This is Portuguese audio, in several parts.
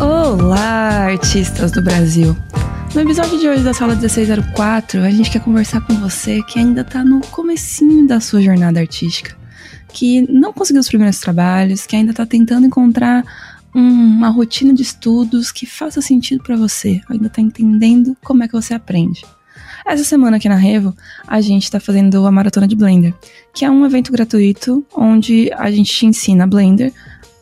Olá, artistas do Brasil! No episódio de hoje da Sala 1604, a gente quer conversar com você que ainda tá no comecinho da sua jornada artística, que não conseguiu os primeiros trabalhos, que ainda tá tentando encontrar uma rotina de estudos que faça sentido para você, ainda tá entendendo como é que você aprende. Essa semana aqui na Revo, a gente está fazendo a Maratona de Blender, que é um evento gratuito onde a gente te ensina Blender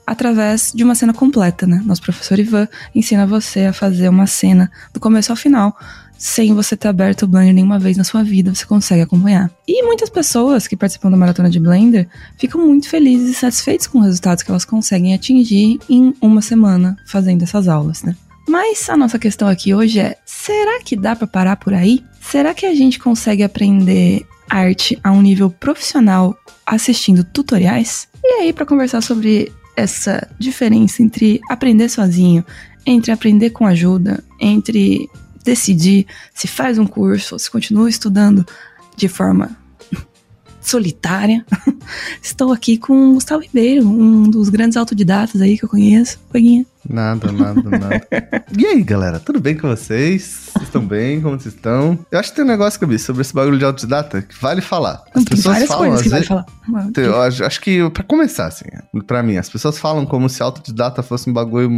através de uma cena completa, né? Nosso professor Ivan ensina você a fazer uma cena do começo ao final, sem você ter aberto o Blender nenhuma vez na sua vida, você consegue acompanhar. E muitas pessoas que participam da maratona de Blender ficam muito felizes e satisfeitas com os resultados que elas conseguem atingir em uma semana fazendo essas aulas, né? Mas a nossa questão aqui hoje é: será que dá para parar por aí? Será que a gente consegue aprender arte a um nível profissional assistindo tutoriais? E aí, para conversar sobre essa diferença entre aprender sozinho, entre aprender com ajuda, entre decidir se faz um curso ou se continua estudando de forma solitária. Estou aqui com o Gustavo Ribeiro, um dos grandes autodidatas aí que eu conheço. Foguinha. Nada, nada, nada. e aí, galera, tudo bem com vocês? Vocês estão bem? Como vocês estão? Eu acho que tem um negócio, Gabi, sobre esse bagulho de autodidata que vale falar. As tem pessoas falam, às que vezes. Vale falar. Eu acho, acho que, pra começar, assim, pra mim, as pessoas falam como se autodidata fosse um bagulho.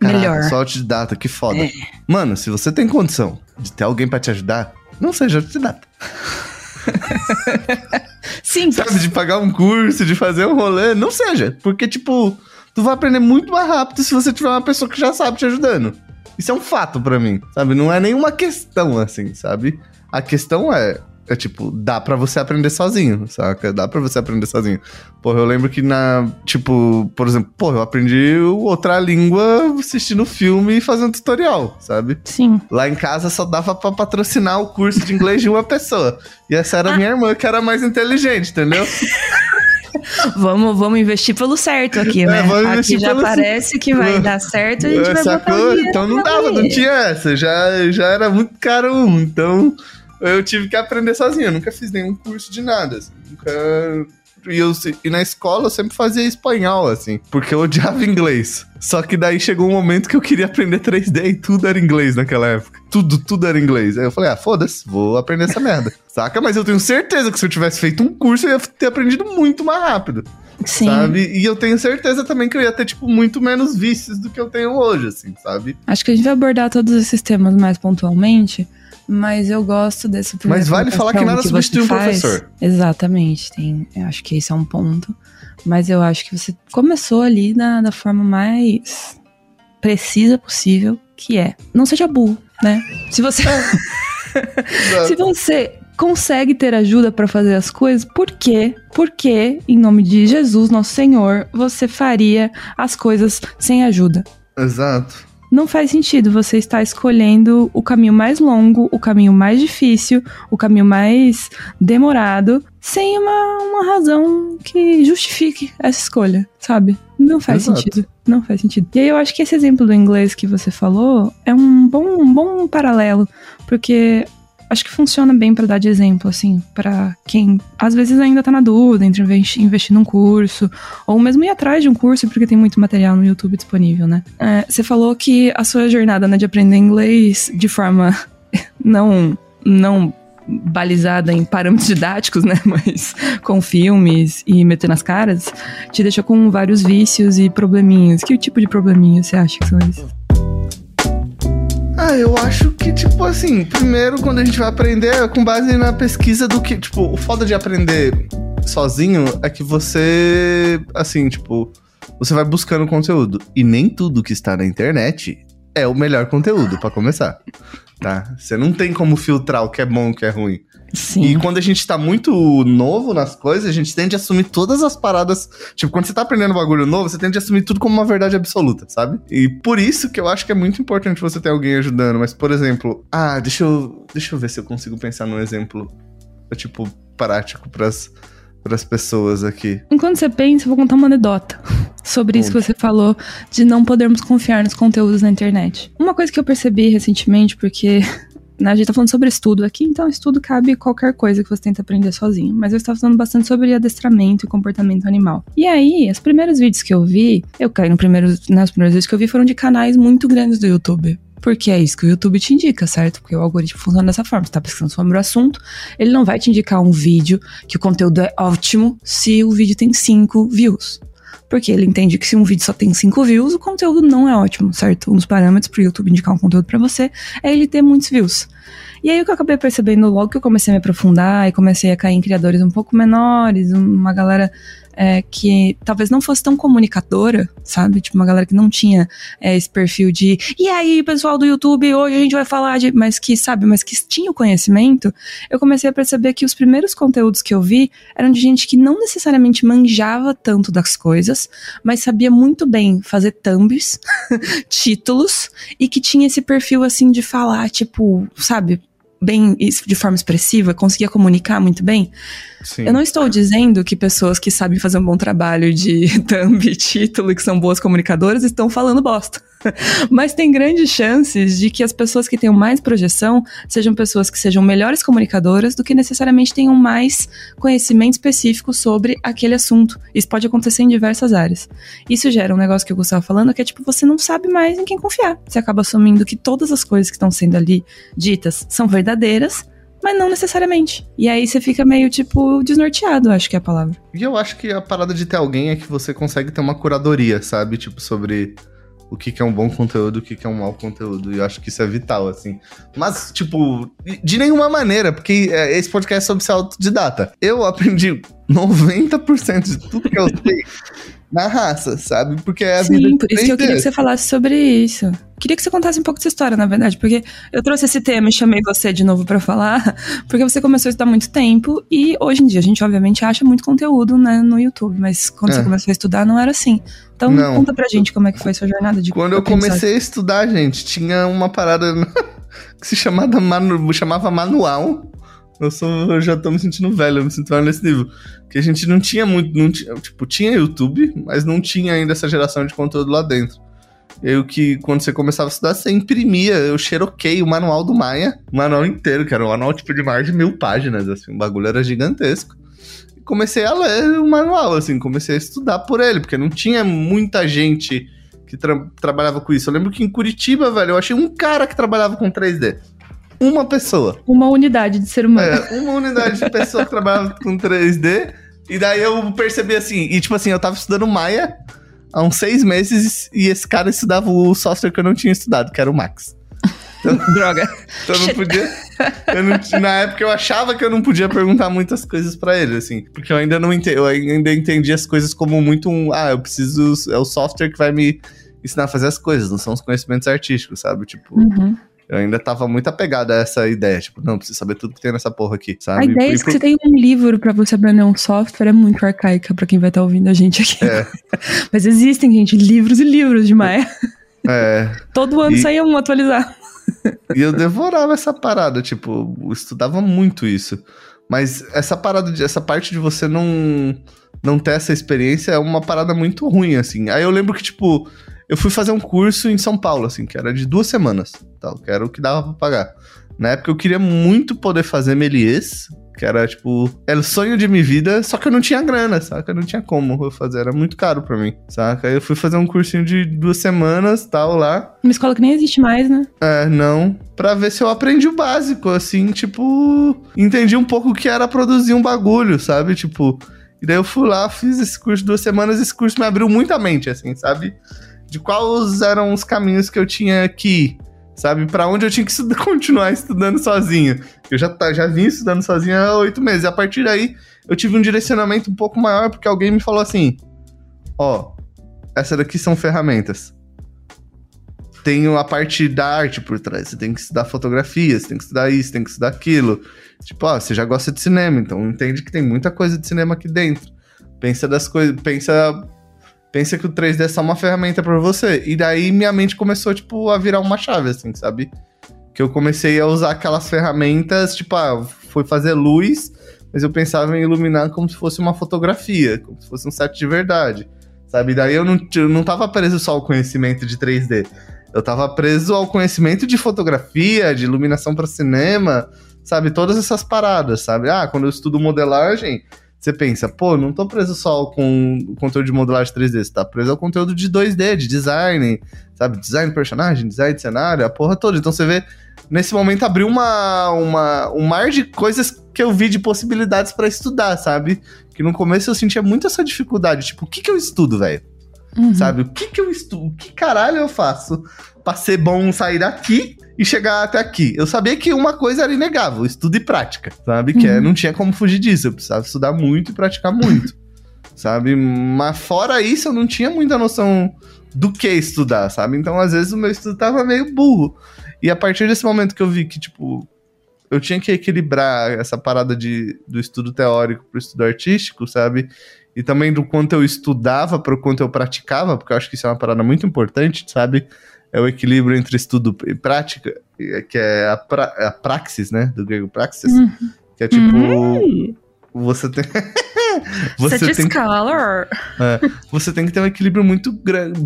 Caraca, Melhor. Só autodidata, que foda. É. Mano, se você tem condição de ter alguém pra te ajudar, não seja autodidata. Sim. Sabe, de pagar um curso, de fazer um rolê, não seja. Porque, tipo, tu vai aprender muito mais rápido se você tiver uma pessoa que já sabe te ajudando. Isso é um fato para mim, sabe? Não é nenhuma questão assim, sabe? A questão é, é tipo, dá para você aprender sozinho, saca? Dá para você aprender sozinho. Porra, eu lembro que na, tipo, por exemplo, porra, eu aprendi outra língua assistindo filme e fazendo tutorial, sabe? Sim. Lá em casa só dava para patrocinar o curso de inglês de uma pessoa. E essa era ah. minha irmã, que era mais inteligente, entendeu? vamos, vamos investir pelo certo aqui, é, né? É, aqui já parece que vai dar certo, a gente vai Sacou? Então não dava, não tinha essa. Já, já era muito caro um. Então eu tive que aprender sozinho. Eu nunca fiz nenhum curso de nada. Assim. Nunca e, eu, e na escola eu sempre fazia espanhol, assim, porque eu odiava inglês. Só que daí chegou um momento que eu queria aprender 3D e tudo era inglês naquela época. Tudo, tudo era inglês. Aí eu falei, ah, foda-se, vou aprender essa merda. Saca? Mas eu tenho certeza que se eu tivesse feito um curso, eu ia ter aprendido muito mais rápido. Sim. Sabe? E eu tenho certeza também que eu ia ter, tipo, muito menos vícios do que eu tenho hoje, assim, sabe? Acho que a gente vai abordar todos esses temas mais pontualmente mas eu gosto desse Mas vale falar que nada que substitui um professor. Exatamente, tem, eu acho que esse é um ponto. Mas eu acho que você começou ali da, da forma mais precisa possível, que é não seja burro, né? Se você se você consegue ter ajuda para fazer as coisas, por quê? Porque, em nome de Jesus, nosso Senhor, você faria as coisas sem ajuda. Exato não faz sentido. Você está escolhendo o caminho mais longo, o caminho mais difícil, o caminho mais demorado, sem uma, uma razão que justifique essa escolha, sabe? Não faz Exato. sentido. Não faz sentido. E aí eu acho que esse exemplo do inglês que você falou é um bom, um bom paralelo, porque acho que funciona bem para dar de exemplo, assim, para quem às vezes ainda tá na dúvida entre investir, investir num curso, ou mesmo ir atrás de um curso, porque tem muito material no YouTube disponível, né? É, você falou que a sua jornada né, de aprender inglês de forma não, não balizada em parâmetros didáticos, né? Mas com filmes e meter nas caras, te deixa com vários vícios e probleminhas. Que tipo de probleminhas você acha que são esses? Ah, eu acho que, tipo assim, primeiro quando a gente vai aprender é com base na pesquisa do que. Tipo, o foda de aprender sozinho é que você, assim, tipo, você vai buscando conteúdo. E nem tudo que está na internet é o melhor conteúdo, para começar. Tá? Você não tem como filtrar o que é bom e o que é ruim. Sim. E quando a gente tá muito novo nas coisas, a gente tende a assumir todas as paradas. Tipo, quando você tá aprendendo um bagulho novo, você tende a assumir tudo como uma verdade absoluta, sabe? E por isso que eu acho que é muito importante você ter alguém ajudando. Mas, por exemplo, ah, deixa eu, deixa eu ver se eu consigo pensar num exemplo, tipo, prático pras, pras pessoas aqui. Enquanto você pensa, eu vou contar uma anedota sobre isso que você falou de não podermos confiar nos conteúdos na internet. Uma coisa que eu percebi recentemente, porque né, a gente tá falando sobre estudo aqui, então estudo cabe qualquer coisa que você tenta aprender sozinho. Mas eu estava falando bastante sobre adestramento e comportamento animal. E aí, os primeiros vídeos que eu vi, eu caí no primeiro, né, os primeiros vídeos que eu vi foram de canais muito grandes do YouTube. Porque é isso que o YouTube te indica, certo? Porque o algoritmo funciona dessa forma. Você tá pesquisando sobre o assunto, ele não vai te indicar um vídeo que o conteúdo é ótimo se o vídeo tem 5 views. Porque ele entende que se um vídeo só tem 5 views, o conteúdo não é ótimo, certo? Um dos parâmetros pro YouTube indicar um conteúdo para você é ele ter muitos views. E aí o que eu acabei percebendo logo que eu comecei a me aprofundar e comecei a cair em criadores um pouco menores, uma galera é, que talvez não fosse tão comunicadora, sabe? Tipo, uma galera que não tinha é, esse perfil de e aí, pessoal do YouTube, hoje a gente vai falar de. Mas que, sabe, mas que tinha o conhecimento, eu comecei a perceber que os primeiros conteúdos que eu vi eram de gente que não necessariamente manjava tanto das coisas, mas sabia muito bem fazer thumbs, títulos, e que tinha esse perfil assim de falar, tipo, sabe? Bem de forma expressiva, conseguia comunicar muito bem. Sim. Eu não estou dizendo que pessoas que sabem fazer um bom trabalho de thumb, título que são boas comunicadoras estão falando bosta. Mas tem grandes chances de que as pessoas que tenham mais projeção sejam pessoas que sejam melhores comunicadoras do que necessariamente tenham mais conhecimento específico sobre aquele assunto. Isso pode acontecer em diversas áreas. Isso gera um negócio que eu estava falando, que é tipo, você não sabe mais em quem confiar. Você acaba assumindo que todas as coisas que estão sendo ali ditas são verdadeiras, mas não necessariamente. E aí você fica meio, tipo, desnorteado, acho que é a palavra. E eu acho que a parada de ter alguém é que você consegue ter uma curadoria, sabe? Tipo, sobre o que, que é um bom conteúdo, o que, que é um mau conteúdo. E eu acho que isso é vital, assim. Mas, tipo, de nenhuma maneira, porque é, esse podcast é sobre ser autodidata. Eu aprendi 90% de tudo que eu sei na raça, sabe? Porque é a Sim, vida. Sim, por isso que eu queria que você falasse sobre isso. Queria que você contasse um pouco dessa história, na verdade, porque eu trouxe esse tema e chamei você de novo para falar, porque você começou a estudar muito tempo e hoje em dia a gente obviamente acha muito conteúdo né, no YouTube, mas quando é. você começou a estudar não era assim. Então não. conta pra gente como é que foi sua jornada de Quando eu comecei a estudar, gente, tinha uma parada que se chamava, manu, chamava manual. Eu, sou, eu já tô me sentindo velho, eu me sinto velho nesse nível. Que a gente não tinha muito. Não tinha, tipo, tinha YouTube, mas não tinha ainda essa geração de conteúdo lá dentro. Eu que, quando você começava a estudar, você imprimia, eu xeroquei o manual do Maia, o manual inteiro, que era um manual tipo de mais de mil páginas, assim, o bagulho era gigantesco. Comecei a ler o manual, assim, comecei a estudar por ele, porque não tinha muita gente que tra trabalhava com isso. Eu lembro que em Curitiba, velho, eu achei um cara que trabalhava com 3D. Uma pessoa. Uma unidade de ser humano. É, uma unidade de pessoa que trabalhava com 3D. E daí eu percebi assim, e tipo assim, eu tava estudando Maia há uns seis meses e esse cara estudava o software que eu não tinha estudado, que era o Max. Então, Droga. Então eu não podia. Eu não, na época eu achava que eu não podia perguntar muitas coisas para ele, assim. Porque eu ainda não entendi. Eu ainda entendi as coisas como muito um. Ah, eu preciso. É o software que vai me ensinar a fazer as coisas, não são os conhecimentos artísticos, sabe? Tipo. Uhum. Eu ainda tava muito apegado a essa ideia, tipo, não, preciso saber tudo que tem nessa porra aqui, sabe? A ideia é que você tem um livro para você aprender um software é muito arcaica para quem vai estar tá ouvindo a gente aqui. É. Mas existem, gente, livros e livros de Maia. É. Todo ano e... saía um atualizar. E eu devorava essa parada, tipo, estudava muito isso. Mas essa parada, de, essa parte de você não não ter essa experiência é uma parada muito ruim, assim. Aí eu lembro que, tipo, eu fui fazer um curso em São Paulo, assim, que era de duas semanas, tal, que era o que dava pra pagar. Na época eu queria muito poder fazer Melies, que era tipo, era o sonho de minha vida, só que eu não tinha grana, saca? Eu não tinha como eu fazer, era muito caro para mim, saca? Aí eu fui fazer um cursinho de duas semanas, tal, lá. Uma escola que nem existe mais, né? É, não. Pra ver se eu aprendi o básico, assim, tipo, entendi um pouco o que era produzir um bagulho, sabe? Tipo, e daí eu fui lá, fiz esse curso de duas semanas, esse curso me abriu muita mente, assim, sabe? De quais eram os caminhos que eu tinha que ir, sabe? Para onde eu tinha que continuar estudando sozinho. Eu já, tá, já vim estudando sozinho há oito meses. E a partir daí, eu tive um direcionamento um pouco maior, porque alguém me falou assim: ó, essa daqui são ferramentas. Tem a parte da arte por trás. Você tem que estudar fotografia, você tem que estudar isso, tem que estudar aquilo. Tipo, ó, você já gosta de cinema, então entende que tem muita coisa de cinema aqui dentro. Pensa das coisas, pensa pensa que o 3D é só uma ferramenta para você. E daí minha mente começou, tipo, a virar uma chave, assim, sabe? Que eu comecei a usar aquelas ferramentas, tipo, ah, fazer luz, mas eu pensava em iluminar como se fosse uma fotografia, como se fosse um set de verdade, sabe? Daí eu não, eu não tava preso só ao conhecimento de 3D. Eu tava preso ao conhecimento de fotografia, de iluminação para cinema, sabe? Todas essas paradas, sabe? Ah, quando eu estudo modelagem, você pensa, pô, não tô preso só com o conteúdo de modelagem 3D, você tá preso ao conteúdo de 2D, de design, sabe? Design de personagem, design de cenário, a porra toda. Então você vê, nesse momento abriu uma, uma, um mar de coisas que eu vi de possibilidades para estudar, sabe? Que no começo eu sentia muito essa dificuldade, tipo, o que que eu estudo, velho? Uhum. Sabe? O que que eu estudo? O que caralho eu faço pra ser bom sair daqui e chegar até aqui? Eu sabia que uma coisa era inegável, estudo e prática, sabe? Que é, uhum. não tinha como fugir disso, eu precisava estudar muito e praticar muito, sabe? Mas fora isso, eu não tinha muita noção do que estudar, sabe? Então, às vezes, o meu estudo tava meio burro. E a partir desse momento que eu vi que, tipo, eu tinha que equilibrar essa parada de, do estudo teórico pro estudo artístico, sabe? e também do quanto eu estudava para o quanto eu praticava, porque eu acho que isso é uma parada muito importante, sabe? É o equilíbrio entre estudo e prática, que é a, pra, a praxis, né? Do grego praxis. Uhum. Que é tipo. Uhum. Você tem. você Such tem scholar. É, você tem que ter um equilíbrio muito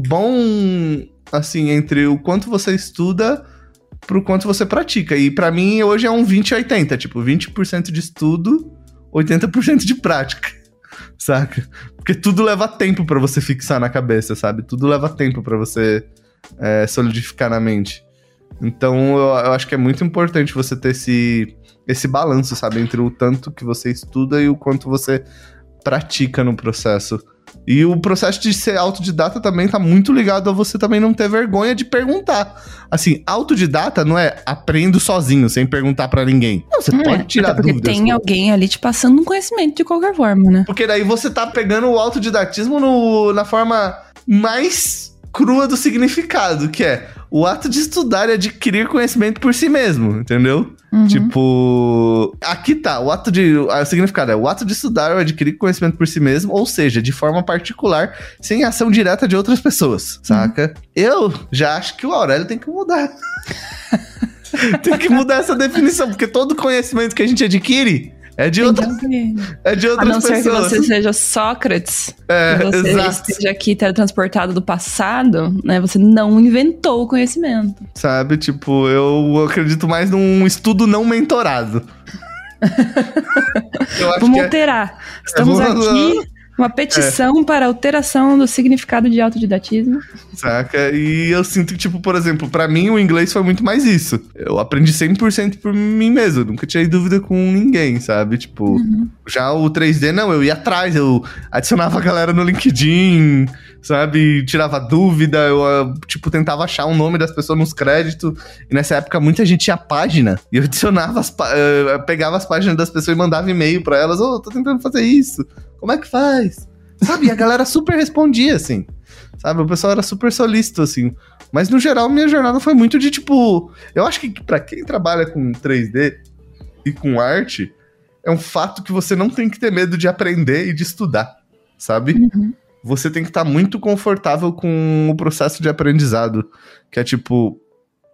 bom, assim, entre o quanto você estuda pro quanto você pratica. E para mim, hoje é um 20-80, tipo, 20% de estudo, 80% de prática saca? Porque tudo leva tempo para você fixar na cabeça, sabe? Tudo leva tempo para você é, solidificar na mente. Então eu, eu, acho que é muito importante você ter esse, esse balanço, sabe? Entre o tanto que você estuda e o quanto você pratica no processo. E o processo de ser autodidata também tá muito ligado a você também não ter vergonha de perguntar. Assim, autodidata não é aprendo sozinho, sem perguntar para ninguém. Não, você é, pode tirar porque dúvidas. tem alguém ali te passando um conhecimento de qualquer forma, né? Porque daí você tá pegando o autodidatismo no, na forma mais crua do significado, que é o ato de estudar e adquirir conhecimento por si mesmo, entendeu? Uhum. Tipo, aqui tá, o ato de. O significado é o ato de estudar ou adquirir conhecimento por si mesmo, ou seja, de forma particular, sem ação direta de outras pessoas, saca? Uhum. Eu já acho que o Aurélio tem que mudar. tem que mudar essa definição, porque todo conhecimento que a gente adquire é de, outra, é de outras pessoas. A não ser que você seja Sócrates, é, que você exato. esteja aqui teletransportado do passado, né? Você não inventou o conhecimento. Sabe, tipo, eu acredito mais num estudo não mentorado. Vamos é- alterar. Estamos aqui uma petição é. para alteração do significado de autodidatismo. Saca? E eu sinto que, tipo, por exemplo, para mim o inglês foi muito mais isso. Eu aprendi 100% por mim mesmo, nunca tinha dúvida com ninguém, sabe? Tipo, uhum. já o 3D, não, eu ia atrás, eu adicionava a galera no LinkedIn, sabe? Tirava dúvida, eu, ah, tipo, tentava achar o nome das pessoas nos créditos. E nessa época muita gente tinha página. E eu adicionava, as, uh, pegava as páginas das pessoas e mandava e-mail para elas: Ô, oh, tô tentando fazer isso. Como é que faz? Sabe? E a galera super respondia, assim. Sabe? O pessoal era super solícito, assim. Mas no geral, minha jornada foi muito de tipo. Eu acho que para quem trabalha com 3D e com arte, é um fato que você não tem que ter medo de aprender e de estudar, sabe? Uhum. Você tem que estar tá muito confortável com o processo de aprendizado. Que é tipo,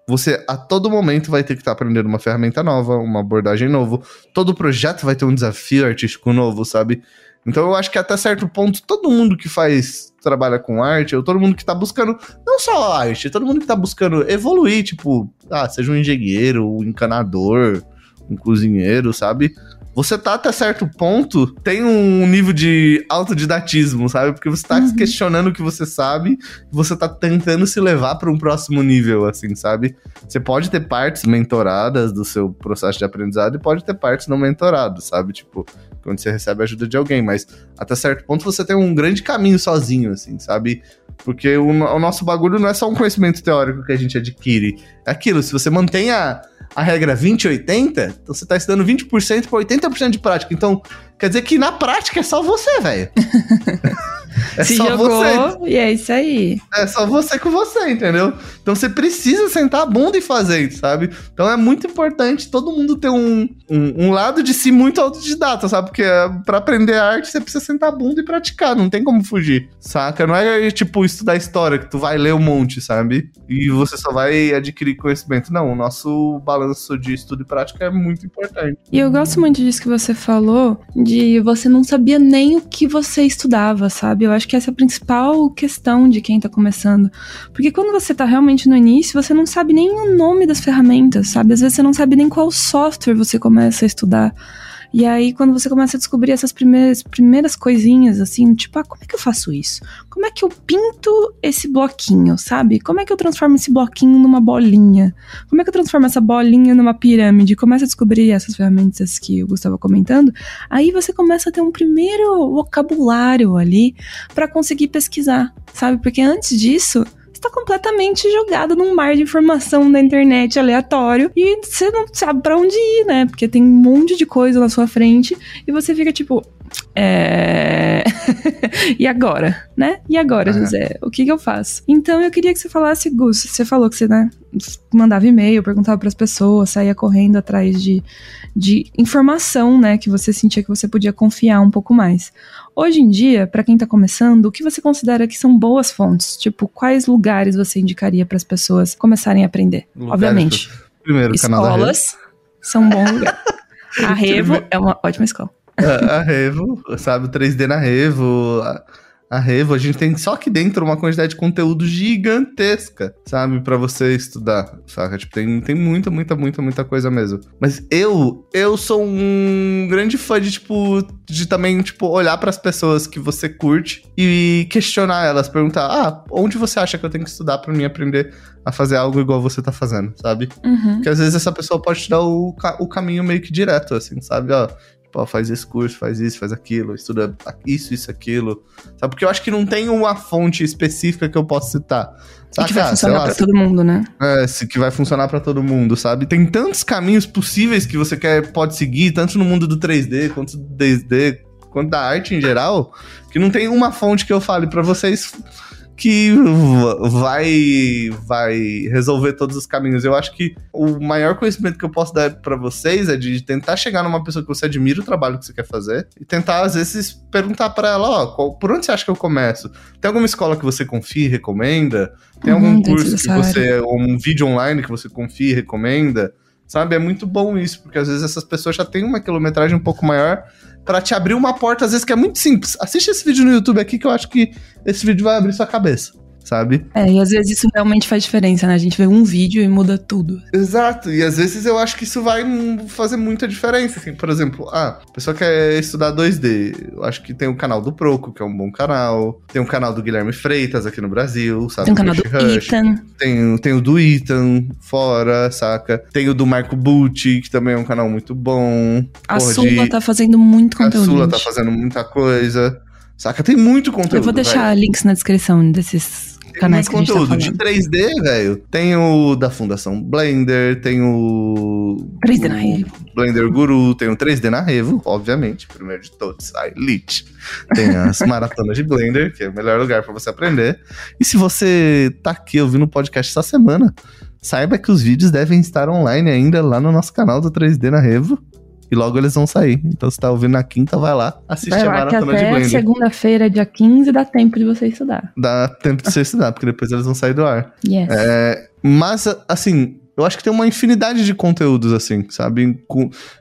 você a todo momento vai ter que estar tá aprendendo uma ferramenta nova, uma abordagem nova. Todo projeto vai ter um desafio artístico novo, sabe? Então eu acho que até certo ponto, todo mundo que faz, trabalha com arte, ou todo mundo que tá buscando, não só arte, todo mundo que tá buscando evoluir, tipo, ah, seja um engenheiro, um encanador, um cozinheiro, sabe? você tá até certo ponto, tem um nível de autodidatismo, sabe? Porque você tá uhum. questionando o que você sabe, você tá tentando se levar para um próximo nível, assim, sabe? Você pode ter partes mentoradas do seu processo de aprendizado e pode ter partes não mentoradas, sabe? Tipo, quando você recebe a ajuda de alguém, mas até certo ponto você tem um grande caminho sozinho, assim, sabe? Porque o, o nosso bagulho não é só um conhecimento teórico que a gente adquire. É aquilo, se você mantém a a regra 20-80, então você tá estudando 20% para 80% de prática. Então, quer dizer que na prática é só você, velho. É Se só jogou, você. E é isso aí. É só você com você, entendeu? Então você precisa sentar a bunda e fazer, sabe? Então é muito importante todo mundo ter um, um, um lado de si muito autodidata, sabe? Porque é, para aprender arte você precisa sentar a bunda e praticar, não tem como fugir, saca? Não é tipo estudar história que tu vai ler um monte, sabe? E você só vai adquirir conhecimento. Não, o nosso balanço de estudo e prática é muito importante. E eu gosto muito disso que você falou, de você não sabia nem o que você estudava, sabe? Sabe? Eu acho que essa é a principal questão de quem tá começando. Porque quando você tá realmente no início, você não sabe nem o nome das ferramentas, sabe? Às vezes você não sabe nem qual software você começa a estudar. E aí, quando você começa a descobrir essas primeiras, primeiras coisinhas, assim, tipo, ah, como é que eu faço isso? Como é que eu pinto esse bloquinho, sabe? Como é que eu transformo esse bloquinho numa bolinha? Como é que eu transformo essa bolinha numa pirâmide? Começa a descobrir essas ferramentas que o Gustavo comentando. Aí você começa a ter um primeiro vocabulário ali para conseguir pesquisar, sabe? Porque antes disso está completamente jogado num mar de informação na internet aleatório e você não sabe para onde ir, né? Porque tem um monte de coisa na sua frente e você fica tipo, é... e agora, né? E agora, José? O que, que eu faço? Então eu queria que você falasse, Gus, você falou que você, né, mandava e-mail, perguntava para as pessoas, saía correndo atrás de, de informação, né, que você sentia que você podia confiar um pouco mais. Hoje em dia, para quem tá começando, o que você considera que são boas fontes? Tipo, quais lugares você indicaria para as pessoas começarem a aprender? Lugares Obviamente. Primeiro, escolas são bons lugares. A Revo é uma ótima escola. A, a Revo, sabe, o 3D na Revo, a, a Revo, a gente tem só aqui dentro uma quantidade de conteúdo gigantesca, sabe, para você estudar, saca? Tipo, tem, tem muita, muita, muita, muita coisa mesmo. Mas eu, eu sou um grande fã de, tipo, de também, tipo, olhar para as pessoas que você curte e questionar elas, perguntar, ah, onde você acha que eu tenho que estudar para mim aprender a fazer algo igual você tá fazendo, sabe? Uhum. Porque às vezes essa pessoa pode te dar o, o caminho meio que direto, assim, sabe? Ó, Pô, faz esse curso, faz isso, faz aquilo, estuda isso, isso, aquilo. Sabe? Porque eu acho que não tem uma fonte específica que eu possa citar. Saca? E que vai funcionar lá, pra todo mundo, né? É, que vai funcionar para todo mundo, sabe? Tem tantos caminhos possíveis que você quer, pode seguir, tanto no mundo do 3D quanto do 2D, quanto da arte em geral, que não tem uma fonte que eu fale para vocês que vai vai resolver todos os caminhos. Eu acho que o maior conhecimento que eu posso dar para vocês é de tentar chegar numa pessoa que você admira o trabalho que você quer fazer e tentar às vezes perguntar para ela, ó, qual, por onde você acha que eu começo? Tem alguma escola que você confia e recomenda? Tem algum uhum, curso que você ou um vídeo online que você confia e recomenda? Sabe, é muito bom isso, porque às vezes essas pessoas já têm uma quilometragem um pouco maior para te abrir uma porta, às vezes, que é muito simples. Assiste esse vídeo no YouTube aqui que eu acho que esse vídeo vai abrir sua cabeça sabe? É, e às vezes isso realmente faz diferença, né? A gente vê um vídeo e muda tudo. Exato, e às vezes eu acho que isso vai fazer muita diferença, assim, por exemplo, ah, a pessoa quer estudar 2D, eu acho que tem o canal do Proco, que é um bom canal, tem o canal do Guilherme Freitas aqui no Brasil, sabe? Tem o canal do Rush. Ethan. Tem, tem o do Ethan, fora, saca? Tem o do Marco Bucci, que também é um canal muito bom. A Porra, Sula de... tá fazendo muito conteúdo. A Sula tá fazendo muita coisa. Saca? Tem muito conteúdo. Eu vou deixar links na descrição desses canais que conteúdo tá de 3D, velho. Tem o da Fundação Blender, tem o 3D na Revo. Blender Guru, tem o 3D na Revo, obviamente, primeiro de todos, a Elite. Tem as maratonas de Blender, que é o melhor lugar para você aprender. E se você tá aqui ouvindo o podcast essa semana, saiba que os vídeos devem estar online ainda lá no nosso canal do 3D na Revo e logo eles vão sair. Então, se tá ouvindo na quinta, vai lá assistir vai lá, a maratona de Blender. segunda-feira, dia 15, dá tempo de você estudar. Dá tempo de você estudar, porque depois eles vão sair do ar. Yes. É, mas, assim, eu acho que tem uma infinidade de conteúdos, assim, sabe?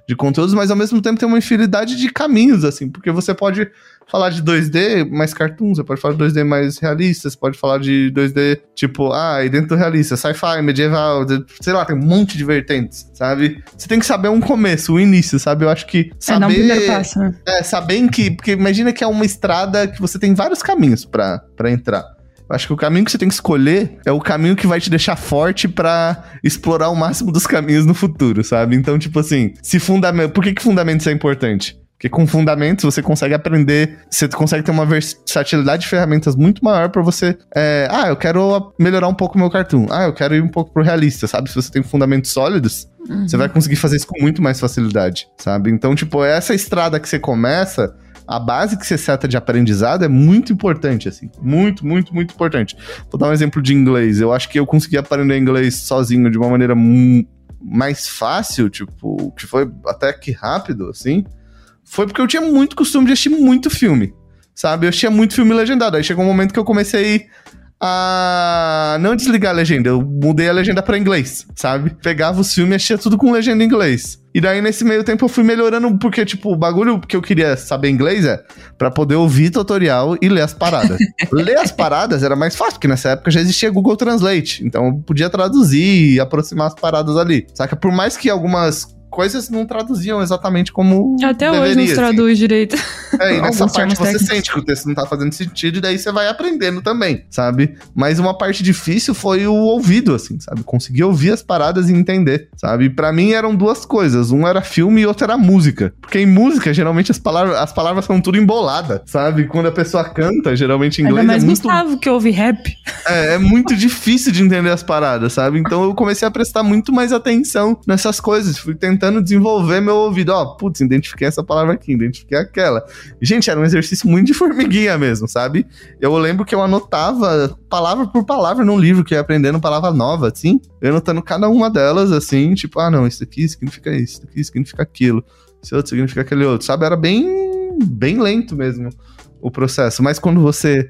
De conteúdos, mas ao mesmo tempo tem uma infinidade de caminhos, assim, porque você pode falar de 2D mais cartoon, você pode falar de 2D mais realista, você pode falar de 2D tipo, ah, e dentro do realista, sci-fi, medieval, sei lá, tem um monte de vertentes, sabe? Você tem que saber um começo, o um início, sabe? Eu acho que saber. É, não, primeiro passo, né? É, saber que. Porque imagina que é uma estrada que você tem vários caminhos para entrar. Eu acho que o caminho que você tem que escolher é o caminho que vai te deixar forte para explorar o máximo dos caminhos no futuro, sabe? Então, tipo assim, se fundamento. Por que, que fundamentos é importante? Porque com fundamentos você consegue aprender, você consegue ter uma versatilidade de ferramentas muito maior para você. É, ah, eu quero melhorar um pouco o meu cartoon. Ah, eu quero ir um pouco pro realista, sabe? Se você tem fundamentos sólidos, uhum. você vai conseguir fazer isso com muito mais facilidade, sabe? Então, tipo, essa estrada que você começa, a base que você seta de aprendizado é muito importante, assim. Muito, muito, muito importante. Vou dar um exemplo de inglês. Eu acho que eu consegui aprender inglês sozinho de uma maneira mais fácil, tipo, que foi até que rápido, assim foi porque eu tinha muito costume de assistir muito filme, sabe? Eu assistia muito filme legendado. Aí chegou um momento que eu comecei a não desligar a legenda. Eu mudei a legenda pra inglês, sabe? Pegava os filmes e achia tudo com legenda em inglês. E daí, nesse meio tempo, eu fui melhorando, porque, tipo, o bagulho que eu queria saber inglês é pra poder ouvir tutorial e ler as paradas. ler as paradas era mais fácil, porque nessa época já existia Google Translate. Então eu podia traduzir e aproximar as paradas ali. Saca? Por mais que algumas coisas não traduziam exatamente como. Até deveria, hoje não assim. traduz direito. É, e nessa parte você técnicos. sente que o texto não tá fazendo sentido, e daí você vai aprendendo também, sabe? Mas uma parte difícil foi o ouvido, assim, sabe? Conseguir ouvir as paradas e entender, sabe? Pra mim eram duas coisas. Um era filme e outro era música. Porque em música, geralmente, as palavras, as palavras são tudo emboladas, sabe? Quando a pessoa canta, geralmente em Ainda inglês, mais é muito Gustavo, que ouve rap. é, é muito difícil de entender as paradas, sabe? Então eu comecei a prestar muito mais atenção nessas coisas. Fui tentando desenvolver meu ouvido. Ó, putz, identifiquei essa palavra aqui, identifiquei aquela. Gente, era um exercício muito de formiguinha mesmo, sabe? Eu lembro que eu anotava palavra por palavra num livro, que eu ia aprendendo palavra nova, assim. Eu anotando cada uma delas, assim, tipo, ah, não, isso aqui significa isso, isso aqui significa aquilo, isso outro significa aquele outro, sabe? Era bem, bem lento mesmo o processo. Mas quando você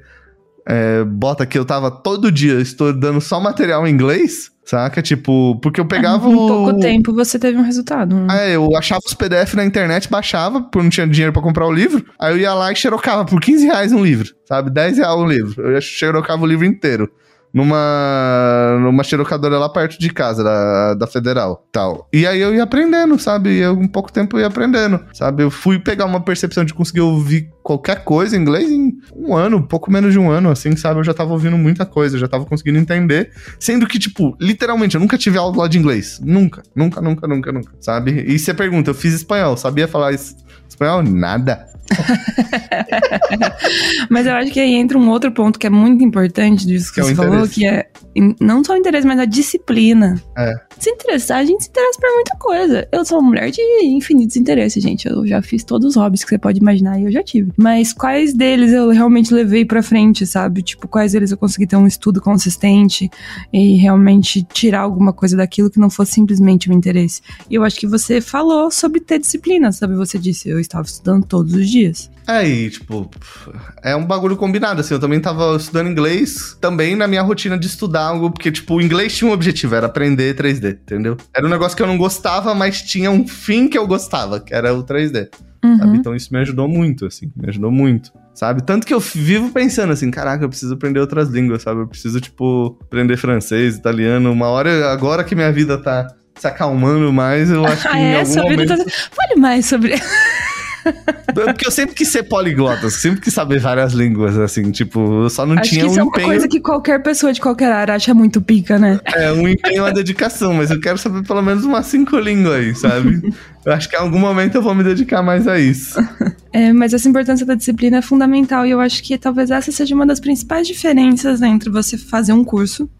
é, bota que eu tava todo dia estudando só material em inglês, saca? Tipo, porque eu pegava Em o... pouco tempo você teve um resultado. né? É, eu achava os PDF na internet, baixava, porque não tinha dinheiro pra comprar o livro. Aí eu ia lá e xerocava por 15 reais um livro, sabe? 10 reais um livro. Eu xerocava o livro inteiro. Numa, numa xerocadora lá perto de casa, da, da Federal, tal. E aí eu ia aprendendo, sabe? E eu, em pouco tempo eu ia aprendendo, sabe? Eu fui pegar uma percepção de conseguir ouvir qualquer coisa em inglês em um ano, pouco menos de um ano, assim, sabe? Eu já tava ouvindo muita coisa, já tava conseguindo entender. Sendo que, tipo, literalmente, eu nunca tive aula de inglês. Nunca, nunca, nunca, nunca, nunca, sabe? E você pergunta, eu fiz espanhol, sabia falar es- espanhol? Nada. Mas eu acho que aí entra um outro ponto que é muito importante disso que, Que é você falou, interesse. que é não só o interesse, mas a disciplina. É. Se interessar, a gente se interessa por muita coisa. Eu sou uma mulher de infinitos interesses, gente. Eu já fiz todos os hobbies que você pode imaginar e eu já tive. Mas quais deles eu realmente levei pra frente, sabe? Tipo, quais deles eu consegui ter um estudo consistente e realmente tirar alguma coisa daquilo que não fosse simplesmente o interesse. E eu acho que você falou sobre ter disciplina, sabe? Você disse, eu estava estudando todos os dias. É, e, tipo, é um bagulho combinado, assim. Eu também tava estudando inglês, também na minha rotina de estudar algo, porque, tipo, o inglês tinha um objetivo, era aprender 3D, entendeu? Era um negócio que eu não gostava, mas tinha um fim que eu gostava, que era o 3D. Uhum. Então isso me ajudou muito, assim, me ajudou muito, sabe? Tanto que eu vivo pensando assim, caraca, eu preciso aprender outras línguas, sabe? Eu preciso, tipo, aprender francês, italiano. Uma hora, agora que minha vida tá se acalmando mais, eu acho que Ah, em é? algum Sua vida momento... tá... Fale mais sobre. Porque eu sempre quis ser poliglota, sempre quis saber várias línguas, assim, tipo, eu só não Acho tinha que um isso é uma empenho... coisa que qualquer pessoa de qualquer área acha muito pica, né? É, um empenho e uma dedicação, mas eu quero saber pelo menos umas cinco línguas aí, sabe? Eu acho que em algum momento eu vou me dedicar mais a isso. É, mas essa importância da disciplina é fundamental e eu acho que talvez essa seja uma das principais diferenças entre você fazer um curso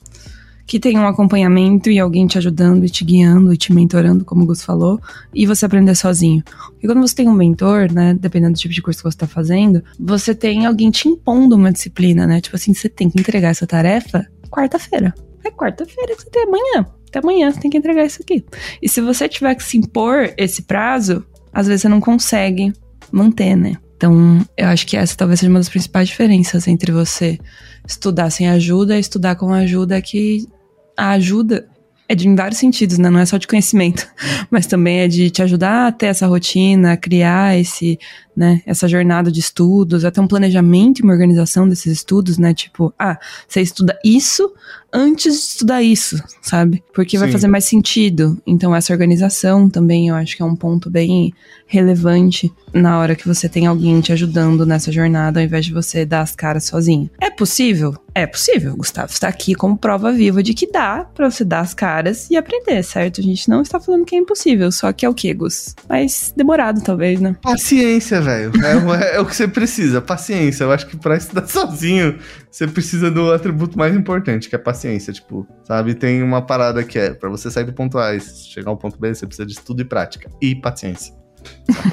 que tem um acompanhamento e alguém te ajudando e te guiando e te mentorando, como o Gus falou, e você aprender sozinho. Porque quando você tem um mentor, né, dependendo do tipo de curso que você está fazendo, você tem alguém te impondo uma disciplina, né? Tipo assim, você tem que entregar essa tarefa quarta-feira. É quarta-feira que você tem amanhã. Até amanhã você tem que entregar isso aqui. E se você tiver que se impor esse prazo, às vezes você não consegue manter, né? Então, eu acho que essa talvez seja uma das principais diferenças entre você estudar sem ajuda e estudar com ajuda, que a ajuda é de em vários sentidos, né? Não é só de conhecimento, mas também é de te ajudar a ter essa rotina, a criar esse, né, essa jornada de estudos, até um planejamento e uma organização desses estudos, né? Tipo, ah, você estuda isso antes de estudar isso, sabe? Porque vai Sim. fazer mais sentido. Então, essa organização também eu acho que é um ponto bem relevante na hora que você tem alguém te ajudando nessa jornada, ao invés de você dar as caras sozinho. É possível? É possível. Gustavo está aqui como prova viva de que dá pra você dar as caras e aprender, certo? A gente não está falando que é impossível, só que é o que, Gus? Mais demorado, talvez, né? Paciência, velho. É, o- é o que você precisa, paciência. Eu acho que pra estudar sozinho, você precisa do atributo mais importante, que é paciência. Tipo, sabe? Tem uma parada que é, pra você sair do ponto A e chegar ao ponto B, você precisa de estudo e prática. E paciência.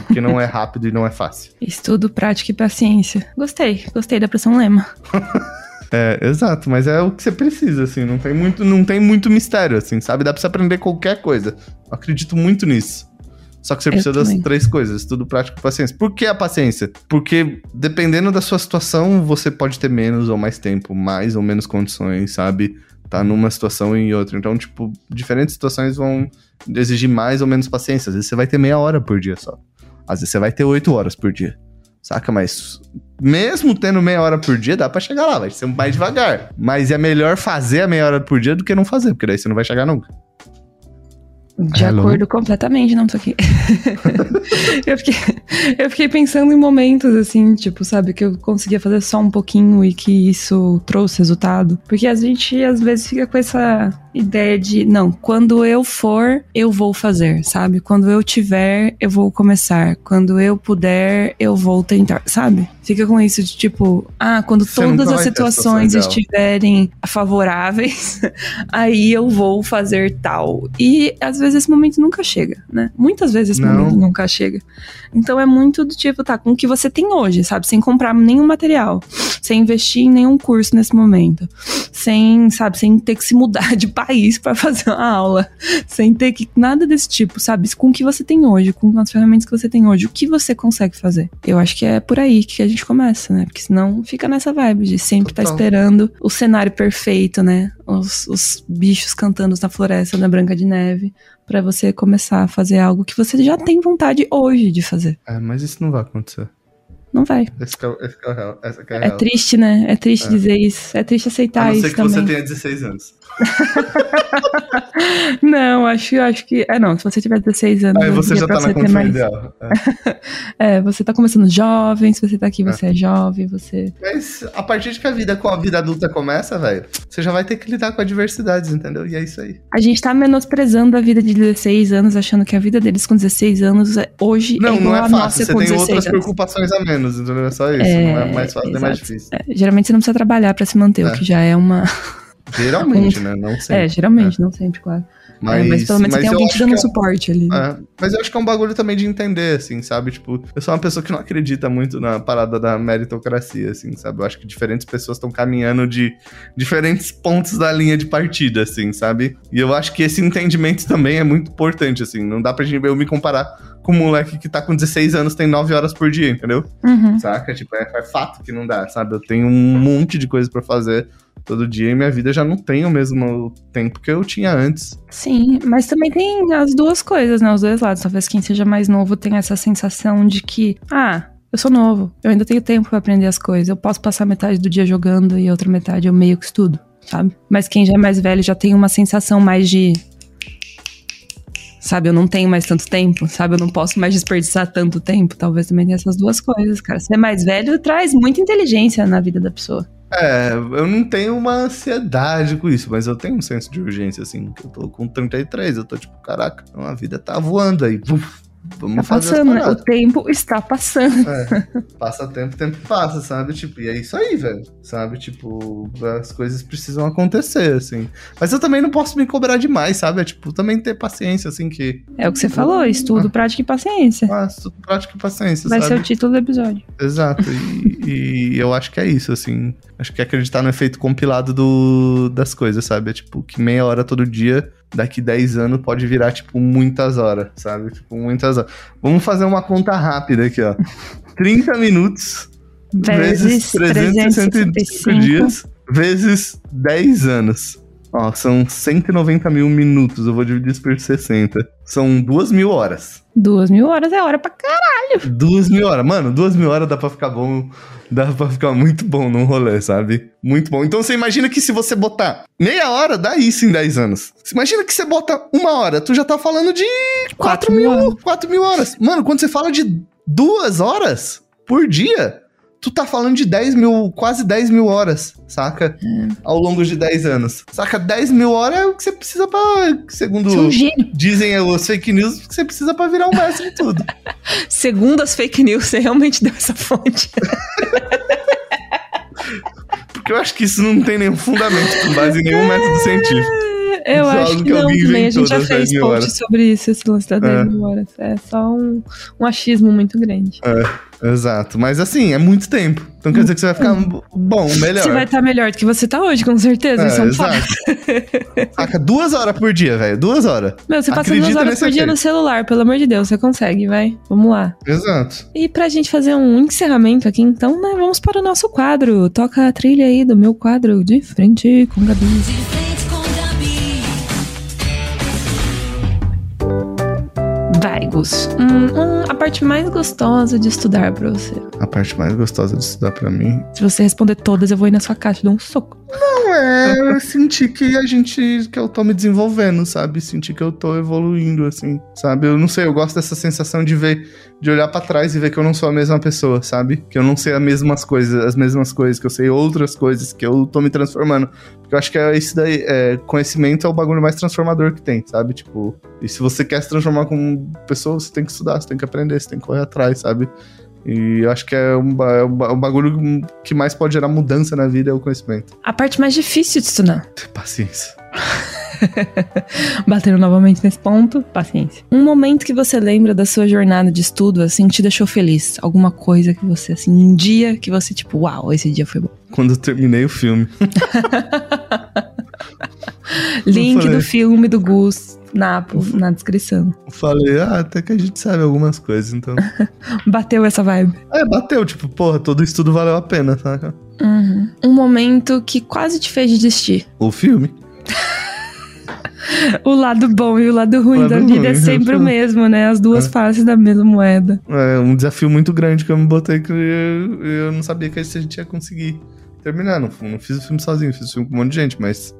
Porque não é rápido e não é fácil. Estudo, prática e paciência. Gostei, gostei da pressão lema. É, exato, mas é o que você precisa, assim, não tem muito, não tem muito mistério, assim, sabe? Dá pra você aprender qualquer coisa. Eu acredito muito nisso. Só que você precisa das três coisas: estudo, prática e paciência. Por que a paciência? Porque dependendo da sua situação, você pode ter menos ou mais tempo, mais ou menos condições, sabe? Tá numa situação e em outra. Então, tipo, diferentes situações vão exigir mais ou menos paciência. Às vezes você vai ter meia hora por dia só. Às vezes você vai ter oito horas por dia. Saca? Mas mesmo tendo meia hora por dia, dá pra chegar lá, vai ser mais devagar. Mas é melhor fazer a meia hora por dia do que não fazer, porque daí você não vai chegar nunca. De Hello? acordo completamente, não tô aqui. eu, fiquei, eu fiquei pensando em momentos assim, tipo, sabe, que eu conseguia fazer só um pouquinho e que isso trouxe resultado. Porque a gente às vezes fica com essa ideia de, não, quando eu for, eu vou fazer, sabe? Quando eu tiver, eu vou começar. Quando eu puder, eu vou tentar, sabe? Fica com isso de tipo, ah, quando Você todas as situação situações estiverem favoráveis, aí eu vou fazer tal. E às vezes esse momento nunca chega, né? Muitas vezes esse Não. momento nunca chega. Então é muito do tipo, tá, com o que você tem hoje, sabe? Sem comprar nenhum material, sem investir em nenhum curso nesse momento, sem, sabe, sem ter que se mudar de país pra fazer uma aula, sem ter que nada desse tipo, sabe? Com o que você tem hoje, com as ferramentas que você tem hoje, o que você consegue fazer? Eu acho que é por aí que a gente começa, né? Porque senão fica nessa vibe de sempre estar Total. esperando o cenário perfeito, né? Os, os bichos cantando na floresta da Branca de Neve pra você começar a fazer algo que você já tem vontade hoje de fazer. É, mas isso não vai acontecer. Não vai. Esse que é, esse que é o real. Essa que é a É triste, né? É triste dizer isso. É triste A aceitar não isso ser que também. você tenha 16 anos. Não, acho, acho que. É, não. Se você tiver 16 anos. Aí você já tá na condição mais- ideal. É. É, você tá começando jovem. Se você tá aqui, você é jovem. Você. Mas a partir de que a vida com a vida adulta começa, velho, você já vai ter que lidar com adversidades, entendeu? E é isso aí. A gente tá menosprezando a vida de 16 anos, achando que a vida deles com 16 anos é- hoje é Não, igual não é a fácil. nossa Você tem 16 outras anos. preocupações a menos, entendeu? É só isso. É, não é mais fácil, nem mais exato. difícil. É, geralmente você não precisa trabalhar pra se manter, É. o que já é uma. Geralmente, né? Não sempre. É, geralmente, não sempre, claro. Mas, é, mas pelo menos mas tem alguém te dando é- suporte ali. É, mas eu acho que é um bagulho também de entender, assim, sabe? Tipo, eu sou uma pessoa que não acredita muito na parada da meritocracia, assim, sabe? Eu acho que diferentes pessoas estão caminhando de diferentes pontos da linha de partida, assim, sabe? E eu acho que esse entendimento também é muito importante, assim. Não dá pra gente eu me comparar com um moleque que tá com 16 anos, tem 9 horas por dia, entendeu? Uhum. Saca? Tipo, é, é fato que não dá, sabe? Eu tenho um monte de coisa pra fazer todo dia e minha vida já não tem o mesmo tempo que eu tinha antes. Sim, mas também tem as duas coisas, né? Os dois lados. Talvez quem seja mais novo tenha essa sensação de que, ah, eu sou novo, eu ainda tenho tempo pra aprender as coisas. Eu posso passar metade do dia jogando e outra metade eu meio que estudo, sabe? Mas quem já é mais velho já tem uma sensação mais de. Sabe, eu não tenho mais tanto tempo, sabe? Eu não posso mais desperdiçar tanto tempo. Talvez também tenha essas duas coisas, cara. Ser mais velho traz muita inteligência na vida da pessoa. É, eu não tenho uma ansiedade com isso, mas eu tenho um senso de urgência, assim, eu tô com 33, eu tô tipo, caraca, a vida tá voando aí, buf, vamos Tá passando, as né? O tempo está passando. É, passa tempo, tempo passa, sabe? Tipo, e é isso aí, velho, sabe? Tipo, as coisas precisam acontecer, assim. Mas eu também não posso me cobrar demais, sabe? É tipo, também ter paciência, assim, que... É o que você falou, estudo, prática e paciência. Ah, tudo prática e paciência, Vai sabe? ser o título do episódio. Exato, e, e eu acho que é isso, assim. Acho que é acreditar no efeito compilado do, das coisas, sabe? É tipo, que meia hora todo dia, daqui 10 anos, pode virar, tipo, muitas horas, sabe? Tipo, muitas horas. Vamos fazer uma conta rápida aqui, ó. 30 minutos vezes Vezes 365 365 dias vezes 10 anos. Ó, são 190 mil minutos, eu vou dividir isso por 60. São duas mil horas. Duas mil horas é hora pra caralho. Duas mil horas. Mano, duas mil horas dá pra ficar bom. Dá pra ficar muito bom num rolê, sabe? Muito bom. Então você imagina que se você botar meia hora, dá isso em 10 anos. Você imagina que você bota uma hora, tu já tá falando de 4 Quatro mil, mil 4 mil horas. Mano, quando você fala de duas horas por dia, tu tá falando de 10 mil, quase 10 mil horas, saca? Ao longo de 10 anos. Saca? 10 mil horas é o que você precisa pra. Segundo é um dizem os fake news, que você precisa pra virar um mestre de tudo. Segundo as fake news, você realmente deu essa fonte. Porque eu acho que isso não tem nenhum fundamento com base em nenhum método científico. Eu Isso é acho que que não também. A gente já fez 10 mil post horas. sobre isso, esse lance das 10 É. mil horas. É só um, um achismo muito grande. Exato. Mas assim, é muito tempo. Então quer dizer que você vai ficar bom, melhor. Você vai estar melhor do que você tá hoje, com certeza. É, isso é um fato. exato. Saca, duas horas por dia, velho. Duas horas. Meu, você passa Acredita duas horas por dia no celular, pelo amor de Deus, você consegue, vai. Vamos lá. Exato. E pra gente fazer um encerramento aqui, então, né, vamos para o nosso quadro. Toca a trilha aí do meu quadro de frente com Gabi. De frente Vai, Gus. Hum, hum, a parte mais gostosa de estudar pra você. A parte mais gostosa de estudar pra mim Se você responder todas, eu vou ir na sua caixa e dou um soco. não é eu sentir que a gente, que eu tô me desenvolvendo, sabe? Sentir que eu tô evoluindo, assim, sabe? Eu não sei, eu gosto dessa sensação de ver, de olhar pra trás e ver que eu não sou a mesma pessoa, sabe? Que eu não sei as mesmas coisas, as mesmas coisas, que eu sei outras coisas, que eu tô me transformando. Eu acho que é isso daí, é, conhecimento é o bagulho mais transformador que tem, sabe? Tipo, e se você quer se transformar como pessoa, você tem que estudar, você tem que aprender, você tem que correr atrás, sabe? E eu acho que é um, ba- é um ba- bagulho que mais pode gerar mudança na vida é o conhecimento. A parte mais difícil de estudar. Paciência. Batendo novamente nesse ponto, paciência. Um momento que você lembra da sua jornada de estudo, assim, te deixou feliz. Alguma coisa que você, assim, um dia que você, tipo, uau, esse dia foi bom. Quando eu terminei o filme. Link do filme do Gus na, na descrição. Eu falei, ah, até que a gente sabe algumas coisas, então. Bateu essa vibe. é, bateu, tipo, porra, todo estudo valeu a pena, saca? Uhum. Um momento que quase te fez desistir. O filme. O lado bom e o lado ruim O lado da vida é ruim, sempre o mesmo, né? As duas É. faces da mesma moeda. É um desafio muito grande que eu me botei que eu, eu não sabia que a gente ia conseguir terminar. Não, não fiz o filme sozinho, fiz o filme com um monte de gente, mas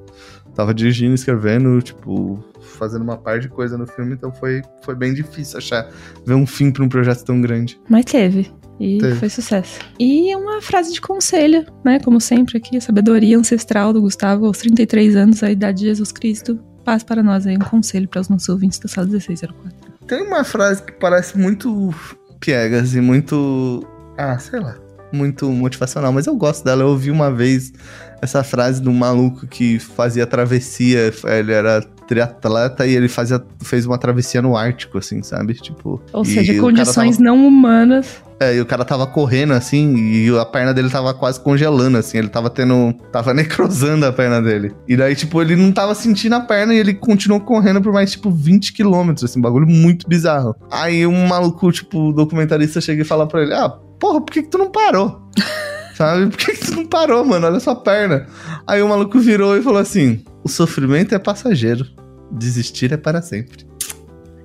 tava dirigindo, escrevendo, tipo, fazendo uma par de coisa no filme, então foi, foi bem difícil achar, ver um fim pra um projeto tão grande. Mas teve. E Teve. foi sucesso. E uma frase de conselho, né? Como sempre aqui, a sabedoria ancestral do Gustavo, aos 33 anos, a idade de Jesus Cristo. Paz para nós aí, um conselho para os nossos ouvintes da sala 1604. Tem uma frase que parece muito piegas e muito. Ah, sei lá. Muito motivacional, mas eu gosto dela. Eu ouvi uma vez essa frase de um maluco que fazia travessia. Ele era triatleta e ele fazia, fez uma travessia no Ártico, assim, sabe? Tipo. Ou seja, condições tava- não humanas. É, e o cara tava correndo assim e a perna dele tava quase congelando, assim. Ele tava tendo. Tava necrosando a perna dele. E daí, tipo, ele não tava sentindo a perna e ele continuou correndo por mais, tipo, 20 quilômetros, assim, bagulho muito bizarro. Aí um maluco, tipo, documentarista chega e fala pra ele: Ah, porra, por que, que tu não parou? Sabe? Por que, que tu não parou, mano? Olha sua perna. Aí o maluco virou e falou assim: O sofrimento é passageiro. Desistir é para sempre.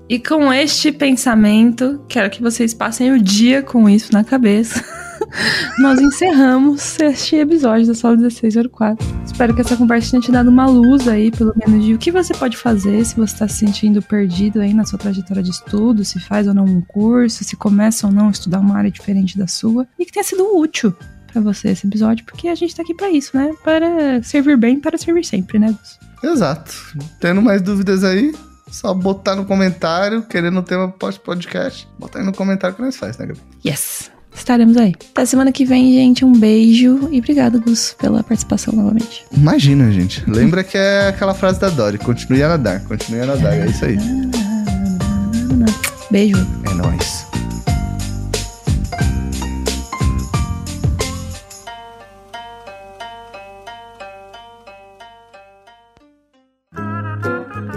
E com este pensamento, quero que vocês passem o dia com isso na cabeça. Nós encerramos este episódio da Sala 1604. Espero que essa conversa tenha te dado uma luz aí, pelo menos, de o que você pode fazer se você está se sentindo perdido aí na sua trajetória de estudo, se faz ou não um curso, se começa ou não a estudar uma área diferente da sua. E que tenha sido útil pra você esse episódio, porque a gente tá aqui pra isso, né? Para servir bem, para servir sempre, né? Exato. Tendo mais dúvidas aí, só botar no comentário, querendo ter uma podcast, botar aí no comentário que nós faz, né, Gabi? Yes! Estaremos aí. Até semana que vem, gente. Um beijo e obrigado, Gus, pela participação novamente. Imagina, gente. Lembra que é aquela frase da Dory, continue a nadar, continue a nadar, é isso aí. Beijo. É nóis.